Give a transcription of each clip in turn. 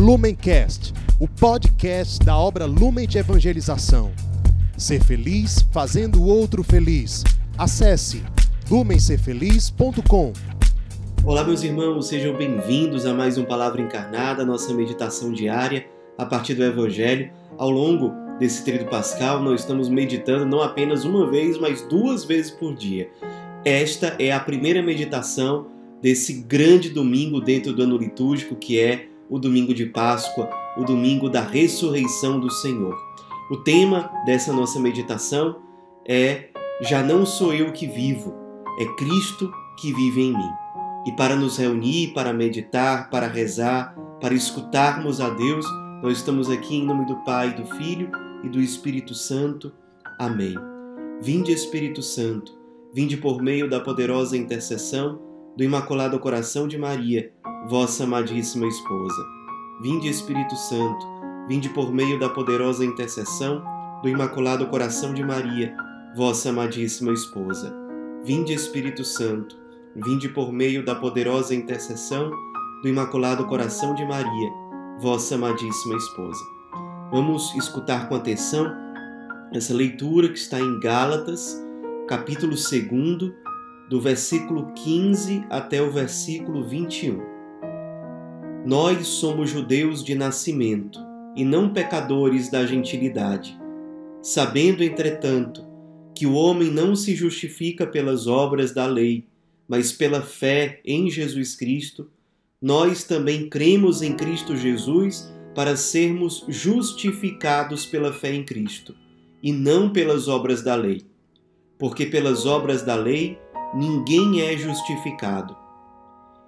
Lumencast, o podcast da obra Lumen de Evangelização. Ser feliz fazendo o outro feliz. Acesse lumencerfeliz.com. Olá, meus irmãos, sejam bem-vindos a mais um Palavra Encarnada, nossa meditação diária a partir do Evangelho. Ao longo desse tríduo pascal, nós estamos meditando não apenas uma vez, mas duas vezes por dia. Esta é a primeira meditação desse grande domingo dentro do ano litúrgico que é o domingo de Páscoa, o domingo da ressurreição do Senhor. O tema dessa nossa meditação é Já não sou eu que vivo, é Cristo que vive em mim. E para nos reunir, para meditar, para rezar, para escutarmos a Deus, nós estamos aqui em nome do Pai, do Filho e do Espírito Santo. Amém. Vinde, Espírito Santo, vinde por meio da poderosa intercessão do Imaculado Coração de Maria, vossa amadíssima esposa. Vinde, Espírito Santo, vinde por meio da poderosa intercessão do Imaculado Coração de Maria, vossa amadíssima esposa. Vinde, Espírito Santo, vinde por meio da poderosa intercessão do Imaculado Coração de Maria, vossa amadíssima esposa. Vamos escutar com atenção essa leitura que está em Gálatas, capítulo 2, do versículo 15 até o versículo 21. Nós somos judeus de nascimento e não pecadores da gentilidade, sabendo, entretanto, que o homem não se justifica pelas obras da lei, mas pela fé em Jesus Cristo, nós também cremos em Cristo Jesus para sermos justificados pela fé em Cristo, e não pelas obras da lei. Porque pelas obras da lei ninguém é justificado.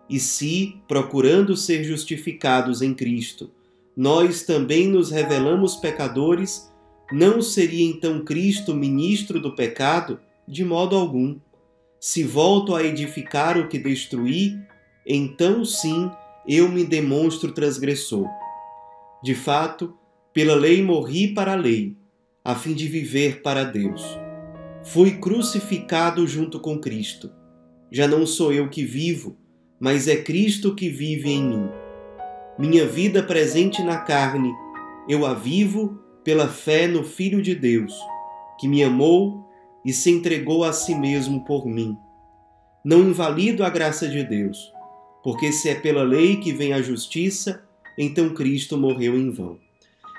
E se, procurando ser justificados em Cristo, nós também nos revelamos pecadores, não seria então Cristo ministro do pecado? De modo algum. Se volto a edificar o que destruí, então sim eu me demonstro transgressor. De fato, pela lei morri para a lei, a fim de viver para Deus. Fui crucificado junto com Cristo. Já não sou eu que vivo, mas é Cristo que vive em mim. Minha vida presente na carne, eu a vivo pela fé no Filho de Deus, que me amou e se entregou a si mesmo por mim. Não invalido a graça de Deus, porque se é pela lei que vem a justiça, então Cristo morreu em vão.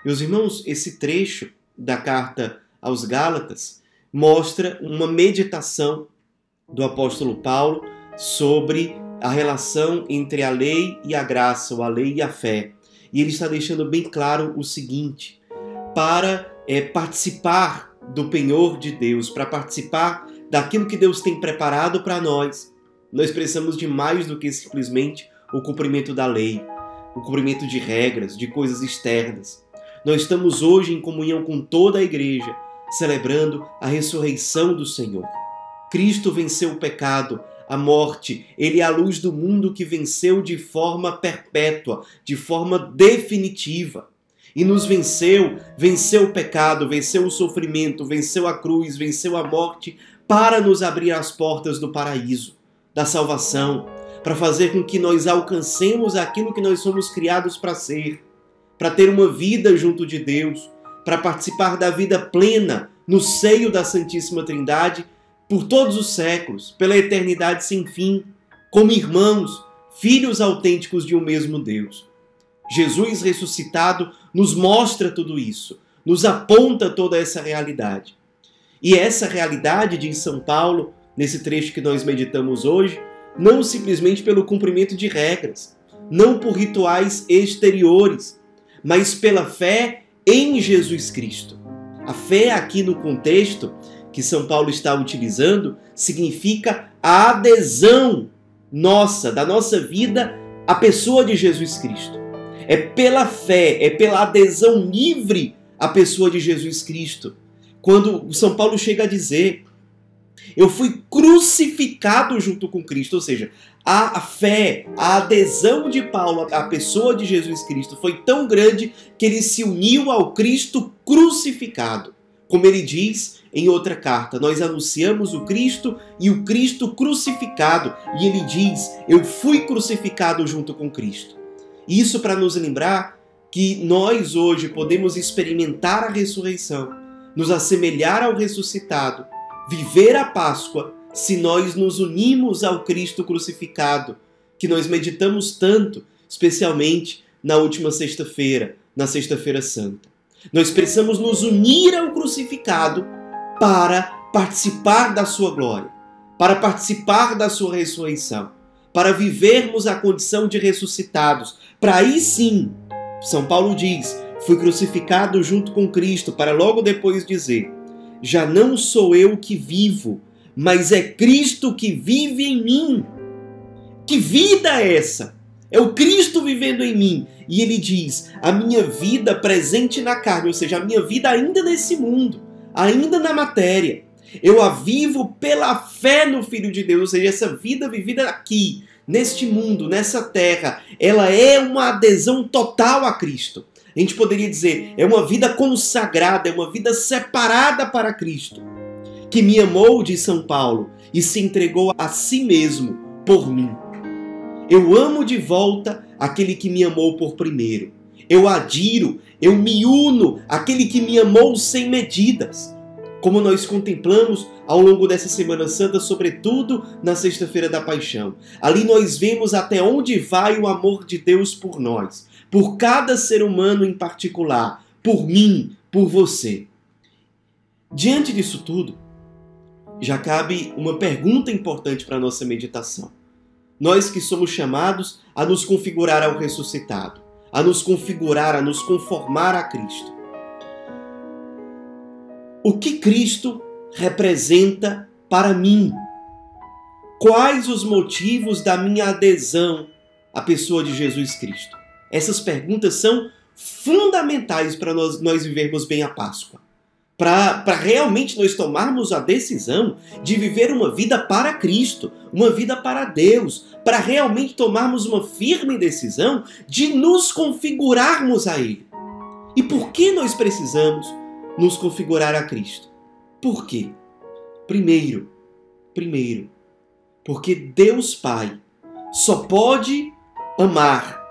Meus irmãos, esse trecho da carta aos Gálatas mostra uma meditação do apóstolo Paulo sobre a relação entre a lei e a graça, ou a lei e a fé. E ele está deixando bem claro o seguinte: para é, participar do penhor de Deus, para participar daquilo que Deus tem preparado para nós, nós precisamos de mais do que simplesmente o cumprimento da lei, o cumprimento de regras, de coisas externas. Nós estamos hoje em comunhão com toda a igreja, celebrando a ressurreição do Senhor. Cristo venceu o pecado, a morte, ele é a luz do mundo que venceu de forma perpétua, de forma definitiva. E nos venceu, venceu o pecado, venceu o sofrimento, venceu a cruz, venceu a morte, para nos abrir as portas do paraíso, da salvação, para fazer com que nós alcancemos aquilo que nós somos criados para ser, para ter uma vida junto de Deus, para participar da vida plena no seio da Santíssima Trindade por todos os séculos, pela eternidade sem fim, como irmãos, filhos autênticos de um mesmo Deus. Jesus ressuscitado nos mostra tudo isso, nos aponta toda essa realidade. E essa realidade, diz São Paulo, nesse trecho que nós meditamos hoje, não simplesmente pelo cumprimento de regras, não por rituais exteriores, mas pela fé em Jesus Cristo. A fé aqui no contexto que São Paulo está utilizando significa a adesão nossa, da nossa vida à pessoa de Jesus Cristo. É pela fé, é pela adesão livre à pessoa de Jesus Cristo. Quando São Paulo chega a dizer: Eu fui crucificado junto com Cristo, ou seja, a fé, a adesão de Paulo à pessoa de Jesus Cristo foi tão grande que ele se uniu ao Cristo crucificado. Como ele diz em outra carta, nós anunciamos o Cristo e o Cristo crucificado. E ele diz: Eu fui crucificado junto com Cristo. Isso para nos lembrar que nós hoje podemos experimentar a ressurreição, nos assemelhar ao ressuscitado, viver a Páscoa, se nós nos unimos ao Cristo crucificado, que nós meditamos tanto, especialmente na última sexta-feira, na Sexta-feira Santa. Nós precisamos nos unir ao crucificado para participar da sua glória, para participar da sua ressurreição, para vivermos a condição de ressuscitados, para aí sim, São Paulo diz, fui crucificado junto com Cristo, para logo depois dizer: já não sou eu que vivo, mas é Cristo que vive em mim. Que vida é essa? É o Cristo vivendo em mim. E ele diz: a minha vida presente na carne, ou seja, a minha vida ainda nesse mundo, ainda na matéria. Eu a vivo pela fé no Filho de Deus, ou seja, essa vida vivida aqui, neste mundo, nessa terra, ela é uma adesão total a Cristo. A gente poderia dizer, é uma vida consagrada, é uma vida separada para Cristo, que me amou, diz São Paulo, e se entregou a si mesmo por mim. Eu amo de volta aquele que me amou por primeiro. Eu adiro, eu me uno àquele que me amou sem medidas. Como nós contemplamos ao longo dessa Semana Santa, sobretudo na Sexta-feira da Paixão. Ali nós vemos até onde vai o amor de Deus por nós, por cada ser humano em particular, por mim, por você. Diante disso tudo, já cabe uma pergunta importante para a nossa meditação nós que somos chamados a nos configurar ao ressuscitado, a nos configurar, a nos conformar a Cristo. O que Cristo representa para mim? Quais os motivos da minha adesão à pessoa de Jesus Cristo? Essas perguntas são fundamentais para nós, nós vivermos bem a Páscoa para realmente nós tomarmos a decisão de viver uma vida para Cristo, uma vida para Deus, para realmente tomarmos uma firme decisão de nos configurarmos a Ele. E por que nós precisamos nos configurar a Cristo? Por quê? Primeiro, primeiro, porque Deus Pai só pode amar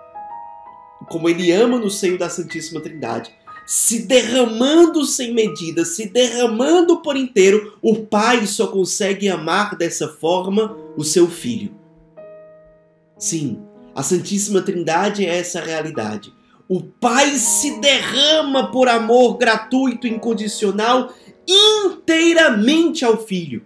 como Ele ama no seio da Santíssima Trindade se derramando sem medida, se derramando por inteiro, o Pai só consegue amar dessa forma o seu Filho. Sim, a Santíssima Trindade é essa realidade. O Pai se derrama por amor gratuito, incondicional, inteiramente ao Filho.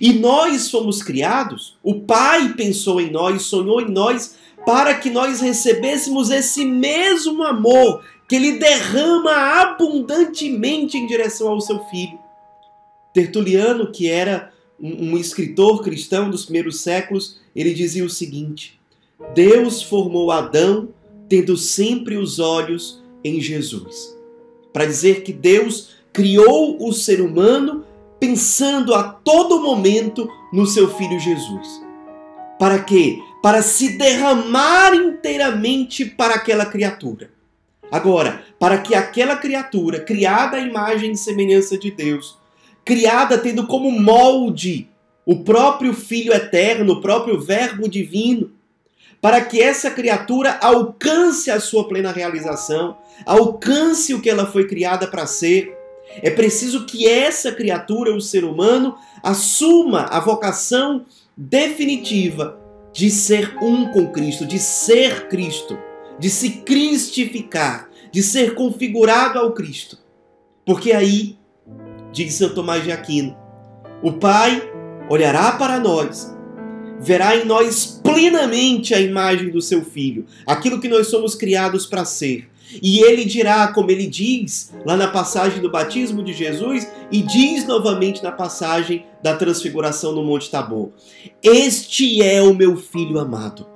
E nós fomos criados, o Pai pensou em nós, sonhou em nós, para que nós recebêssemos esse mesmo amor que ele derrama abundantemente em direção ao seu filho. Tertuliano, que era um, escritor cristão dos primeiros séculos, ele dizia o seguinte: Deus formou Adão tendo sempre os olhos em Jesus. Para dizer que Deus criou o ser humano pensando a todo momento no seu filho Jesus. Para quê? Para se derramar inteiramente para aquela criatura. Agora, para que aquela criatura, criada à imagem e semelhança de Deus, criada tendo como molde o próprio Filho eterno, o próprio Verbo divino, para que essa criatura alcance a sua plena realização, alcance o que ela foi criada para ser, é preciso que essa criatura, o ser humano, assuma a vocação definitiva de ser um com Cristo, de ser Cristo de se cristificar, de ser configurado ao Cristo. Porque aí, diz São Tomás de Aquino, o Pai olhará para nós, verá em nós plenamente a imagem do seu Filho, aquilo que nós somos criados para ser. E ele dirá, como ele diz lá na passagem do batismo de Jesus, e diz novamente na passagem da transfiguração no Monte Tabor: Este é o meu filho amado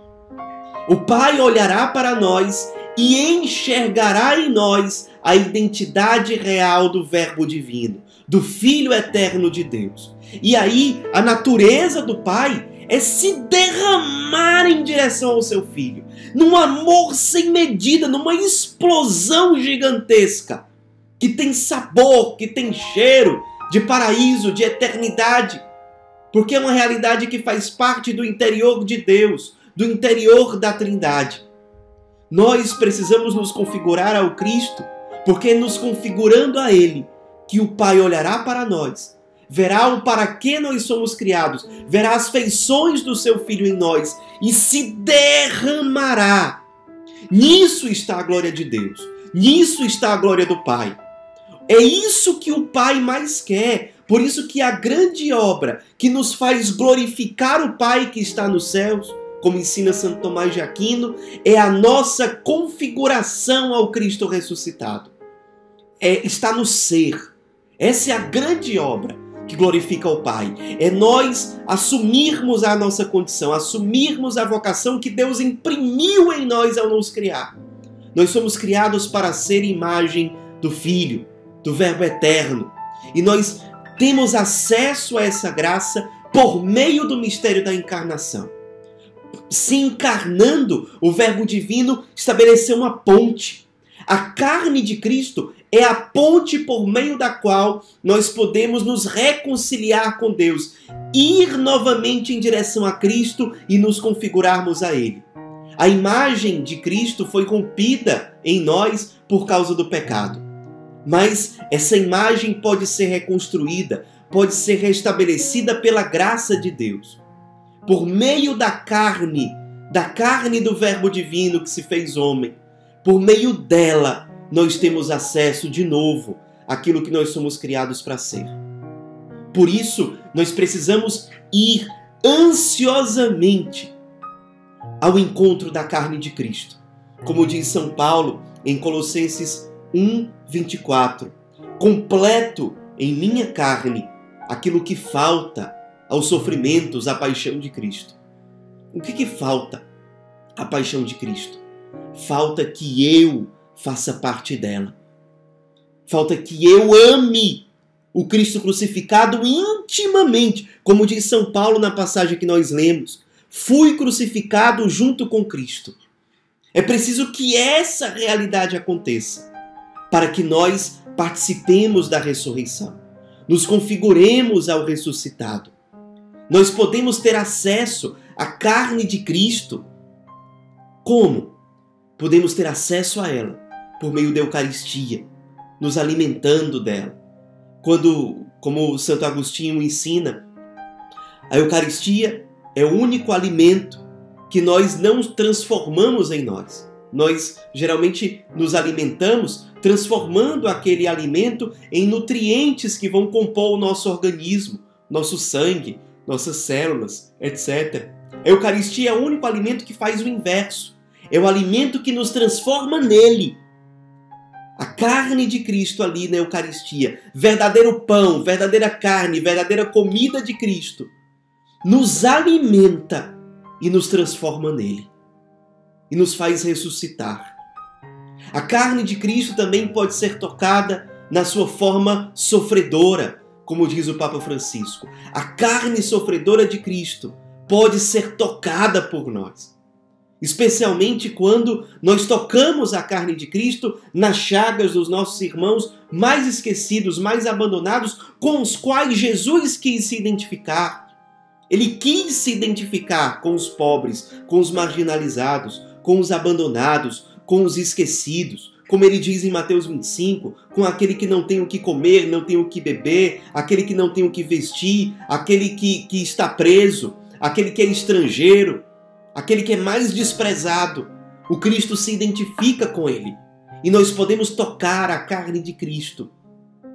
o Pai olhará para nós e enxergará em nós a identidade real do Verbo divino, do Filho eterno de Deus. E aí, a natureza do Pai é se derramar em direção ao seu filho, num amor sem medida, numa explosão gigantesca, que tem sabor, que tem cheiro de paraíso, de eternidade, porque é uma realidade que faz parte do interior de Deus, do interior da Trindade. Nós precisamos nos configurar ao Cristo, porque nos configurando a Ele que o Pai olhará para nós, verá o para que nós somos criados, verá as feições do seu Filho em nós e se derramará. Nisso está a glória de Deus, nisso está a glória do Pai. É isso que o Pai mais quer. Por isso que a grande obra que nos faz glorificar o Pai que está nos céus como ensina Santo Tomás de Aquino, é a nossa configuração ao Cristo ressuscitado. É, está no ser. Essa é a grande obra que glorifica o Pai. É nós assumirmos a nossa condição, assumirmos a vocação que Deus imprimiu em nós ao nos criar. Nós somos criados para ser imagem do Filho, do Verbo eterno. E nós temos acesso a essa graça por meio do mistério da encarnação se encarnando, o Verbo divino estabeleceu uma ponte. A carne de Cristo é a ponte por meio da qual nós podemos nos reconciliar com Deus, ir novamente em direção a Cristo e nos configurarmos a Ele. A imagem de Cristo foi rompida em nós por causa do pecado. Mas essa imagem pode ser reconstruída, pode ser restabelecida pela graça de Deus por meio da carne, da carne do Verbo divino que se fez homem, por meio dela, nós temos acesso de novo àquilo que nós somos criados para ser. Por isso, nós precisamos ir ansiosamente ao encontro da carne de Cristo. Como diz São Paulo em Colossenses 1, 24: completo em minha carne aquilo que falta aos sofrimentos, à paixão de Cristo. O que, que falta à paixão de Cristo? Falta que eu faça parte dela. Falta que eu ame o Cristo crucificado intimamente, como diz São Paulo na passagem que nós lemos. Fui crucificado junto com Cristo. É preciso que essa realidade aconteça para que nós participemos da ressurreição, nos configuremos ao ressuscitado. Nós podemos ter acesso à carne de Cristo. Como? Podemos ter acesso a ela por meio da Eucaristia, nos alimentando dela. Quando, como Santo Agostinho ensina, a Eucaristia é o único alimento que nós não transformamos em nós. Nós geralmente nos alimentamos transformando aquele alimento em nutrientes que vão compor o nosso organismo, nosso sangue, nossas células, etc. A Eucaristia é o único alimento que faz o inverso. É o alimento que nos transforma nele. A carne de Cristo ali na Eucaristia, verdadeiro pão, verdadeira carne, verdadeira comida de Cristo, nos alimenta e nos transforma nele. E nos faz ressuscitar. A carne de Cristo também pode ser tocada na sua forma sofredora, como diz o Papa Francisco, a carne sofredora de Cristo pode ser tocada por nós. Especialmente quando nós tocamos a carne de Cristo nas chagas dos nossos irmãos mais esquecidos, mais abandonados, com os quais Jesus quis se identificar. Ele quis se identificar com os pobres, com os marginalizados, com os abandonados, com os esquecidos, como ele diz em Mateus 25, com aquele que não tem o que comer, não tem o que beber, aquele que não tem o que vestir, aquele que, que está preso, aquele que é estrangeiro, aquele que é mais desprezado. O Cristo se identifica com ele. E nós podemos tocar a carne de Cristo,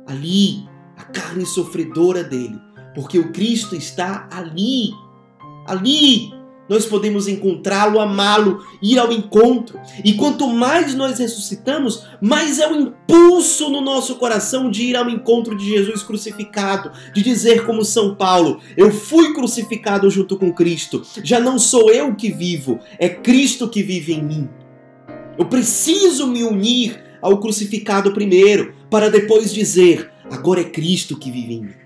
ali, a carne sofredora dele, porque o Cristo está ali, ali, nós podemos encontrá-lo, amá-lo, ir ao encontro. E quanto mais nós ressuscitamos, mais é o impulso no nosso coração de ir ao encontro de Jesus crucificado, de dizer como São Paulo: Eu fui crucificado junto com Cristo. Já não sou eu que vivo, é Cristo que vive em mim. Eu preciso me unir ao crucificado primeiro, para depois dizer: Agora é Cristo que vive em mim.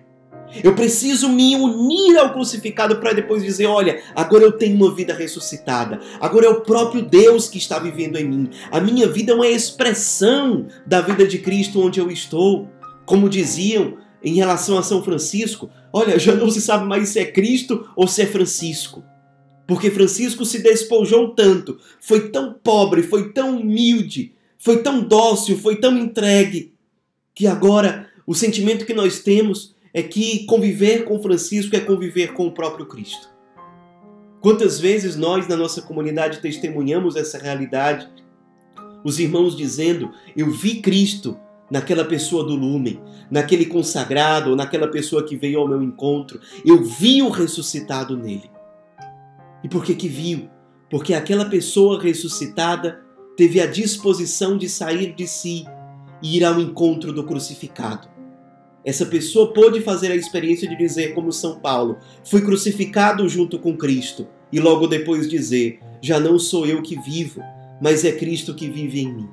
Eu preciso me unir ao crucificado para depois dizer: olha, agora eu tenho uma vida ressuscitada. Agora é o próprio Deus que está vivendo em mim. A minha vida é uma expressão da vida de Cristo onde eu estou. Como diziam em relação a São Francisco: olha, já não se sabe mais se é Cristo ou se é Francisco. Porque Francisco se despojou tanto, foi tão pobre, foi tão humilde, foi tão dócil, foi tão entregue, que agora o sentimento que nós temos é que conviver com Francisco é conviver com o próprio Cristo. Quantas vezes nós na nossa comunidade testemunhamos essa realidade? Os irmãos dizendo: Eu vi Cristo naquela pessoa do lumen, naquele consagrado, ou naquela pessoa que veio ao meu encontro. Eu vi o ressuscitado nele. E por que que viu? Porque aquela pessoa ressuscitada teve a disposição de sair de si e ir ao encontro do crucificado. Essa pessoa pôde fazer a experiência de dizer, como São Paulo, fui crucificado junto com Cristo, e logo depois dizer, já não sou eu que vivo, mas é Cristo que vive em mim.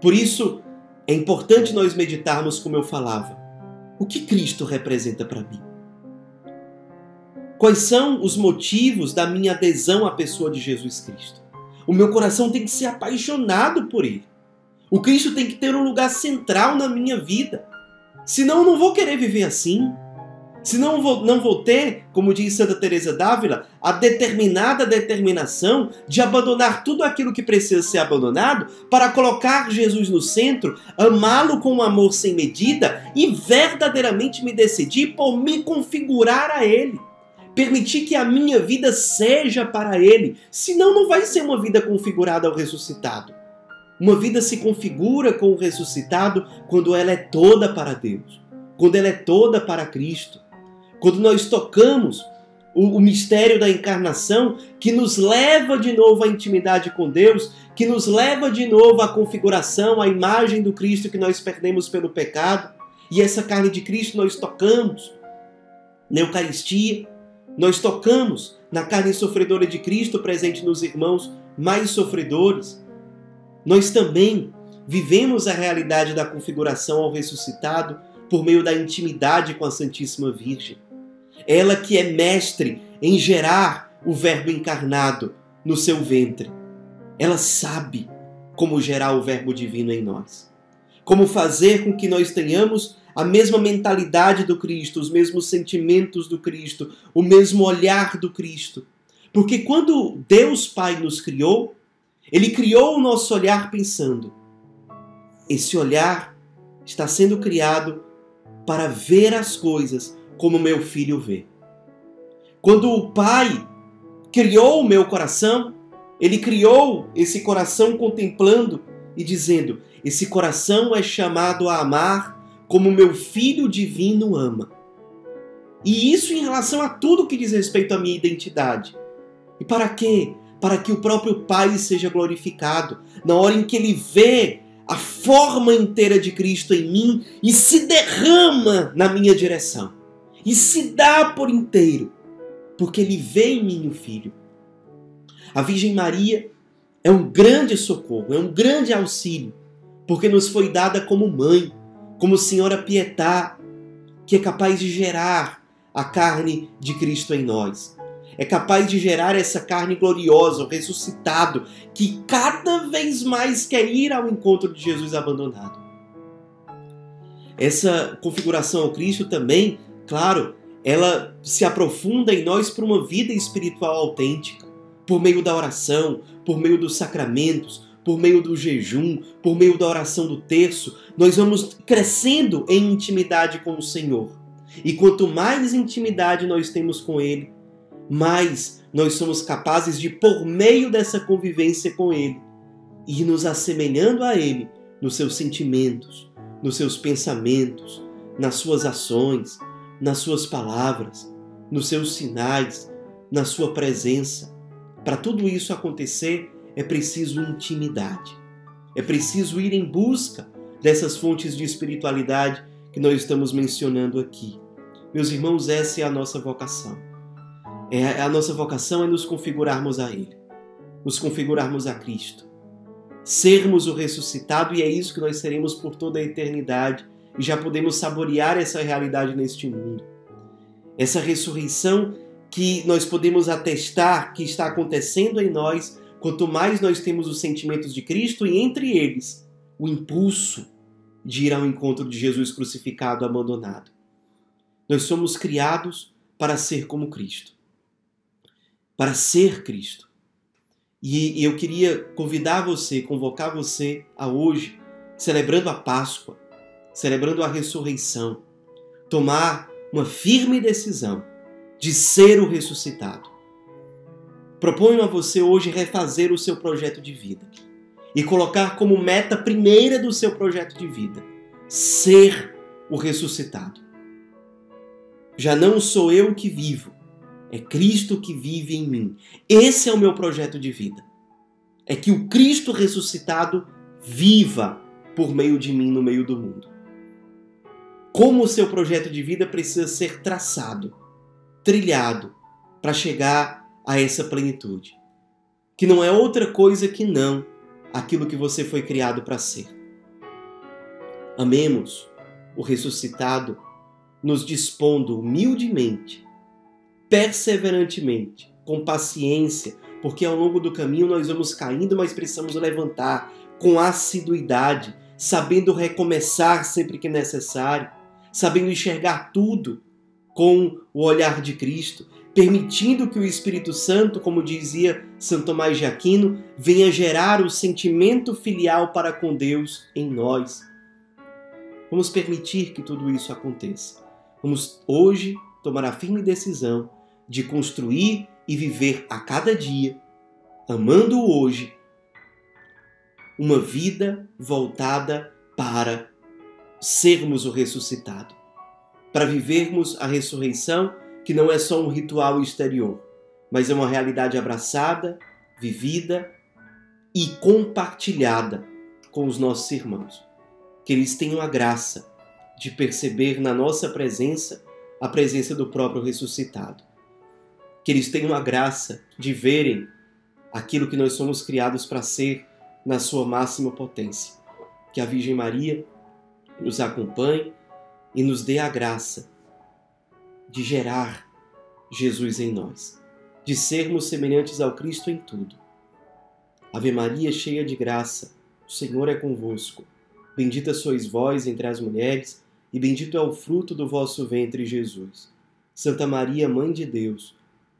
Por isso, é importante nós meditarmos como eu falava. O que Cristo representa para mim? Quais são os motivos da minha adesão à pessoa de Jesus Cristo? O meu coração tem que ser apaixonado por Ele. O Cristo tem que ter um lugar central na minha vida. Senão eu não vou querer viver assim. Senão não vou, não vou ter, como diz Santa Teresa d'Ávila, a determinada determinação de abandonar tudo aquilo que precisa ser abandonado para colocar Jesus no centro, amá-lo com um amor sem medida e verdadeiramente me decidir por me configurar a Ele. Permitir que a minha vida seja para Ele. Senão não vai ser uma vida configurada ao ressuscitado. Uma vida se configura com o ressuscitado quando ela é toda para Deus, quando ela é toda para Cristo. Quando nós tocamos o, o, mistério da encarnação, que nos leva de novo à intimidade com Deus, que nos leva de novo à configuração, à imagem do Cristo que nós perdemos pelo pecado. E essa carne de Cristo nós tocamos na Eucaristia, nós tocamos na carne sofredora de Cristo presente nos irmãos mais sofredores. Nós também vivemos a realidade da configuração ao ressuscitado por meio da intimidade com a Santíssima Virgem. Ela que é mestre em gerar o Verbo encarnado no seu ventre. Ela sabe como gerar o Verbo divino em nós. Como fazer com que nós tenhamos a mesma mentalidade do Cristo, os mesmos sentimentos do Cristo, o mesmo olhar do Cristo. Porque quando Deus Pai nos criou, Ele criou o nosso olhar pensando: esse olhar está sendo criado para ver as coisas como meu filho vê. Quando o Pai criou o meu coração, ele criou esse coração contemplando e dizendo: Esse coração é chamado a amar como meu filho divino ama. E isso em relação a tudo que diz respeito à minha identidade. E para quê? Para que o próprio Pai seja glorificado. Na hora em que ele vê a forma inteira de Cristo em mim e se derrama na minha direção e se dá por inteiro, porque ele vê em mim o Filho. A Virgem Maria é um grande socorro, é um grande auxílio, porque nos foi dada como mãe, como Senhora Pietá, que é capaz de gerar a carne de Cristo em nós. É capaz de gerar essa carne gloriosa, o ressuscitado, que cada vez mais quer ir ao encontro de Jesus abandonado. Essa configuração ao Cristo também Claro, ela se aprofunda em nós para uma vida espiritual autêntica, por meio da oração, por meio dos sacramentos, por meio do jejum, por meio da oração do terço, nós vamos crescendo em intimidade com o Senhor. E quanto mais intimidade nós temos com Ele, mais nós somos capazes de, por meio dessa convivência com Ele, ir nos assemelhando a Ele nos seus sentimentos, nos seus pensamentos, nas suas ações, nas suas palavras, nos seus sinais, na sua presença. Para tudo isso acontecer, é preciso intimidade. É preciso ir em busca dessas fontes de espiritualidade que nós estamos mencionando aqui. Meus irmãos, essa é a nossa vocação. É a nossa vocação é nos configurarmos a Ele, nos configurarmos a Cristo, sermos o ressuscitado e é isso que nós seremos por toda a eternidade e já podemos saborear essa realidade neste mundo. Essa ressurreição que nós podemos atestar que está acontecendo em nós quanto mais nós temos os sentimentos de Cristo e entre eles o impulso de ir ao encontro de Jesus crucificado abandonado. Nós somos criados para ser como Cristo. Para ser Cristo. E eu queria convidar você, convocar você a hoje, celebrando a Páscoa, celebrando a ressurreição, tomar uma firme decisão de ser o ressuscitado. Proponho a você hoje refazer o seu projeto de vida e colocar como meta primeira do seu projeto de vida ser o ressuscitado. Já não sou eu que vivo, é Cristo que vive em mim. Esse é o meu projeto de vida. É que o Cristo ressuscitado viva por meio de mim no meio do mundo. Como o seu projeto de vida precisa ser traçado, trilhado, para chegar a essa plenitude. Que não é outra coisa que não aquilo que você foi criado para ser. Amemos o ressuscitado, nos dispondo humildemente perseverantemente, com paciência, porque ao longo do caminho nós vamos caindo, mas precisamos levantar com assiduidade, sabendo recomeçar sempre que necessário, sabendo enxergar tudo com o olhar de Cristo, permitindo que o Espírito Santo, como dizia Santo Tomás de Aquino, venha gerar o sentimento filial para com Deus em nós. Vamos permitir que tudo isso aconteça. Vamos hoje tomar a firme decisão de construir e viver a cada dia, amando o hoje, uma vida voltada para sermos o ressuscitado, para vivermos a ressurreição que não é só um ritual exterior, mas é uma realidade abraçada, vivida e compartilhada com os nossos irmãos. Que eles tenham a graça de perceber na nossa presença a presença do próprio ressuscitado que eles tenham a graça de verem aquilo que nós somos criados para ser na sua máxima potência. Que a Virgem Maria nos acompanhe e nos dê a graça de gerar Jesus em nós, de sermos semelhantes ao Cristo em tudo. Ave Maria, cheia de graça, o Senhor é convosco. Bendita sois vós entre as mulheres, e bendito é o fruto do vosso ventre, Jesus. Santa Maria, Mãe de Deus,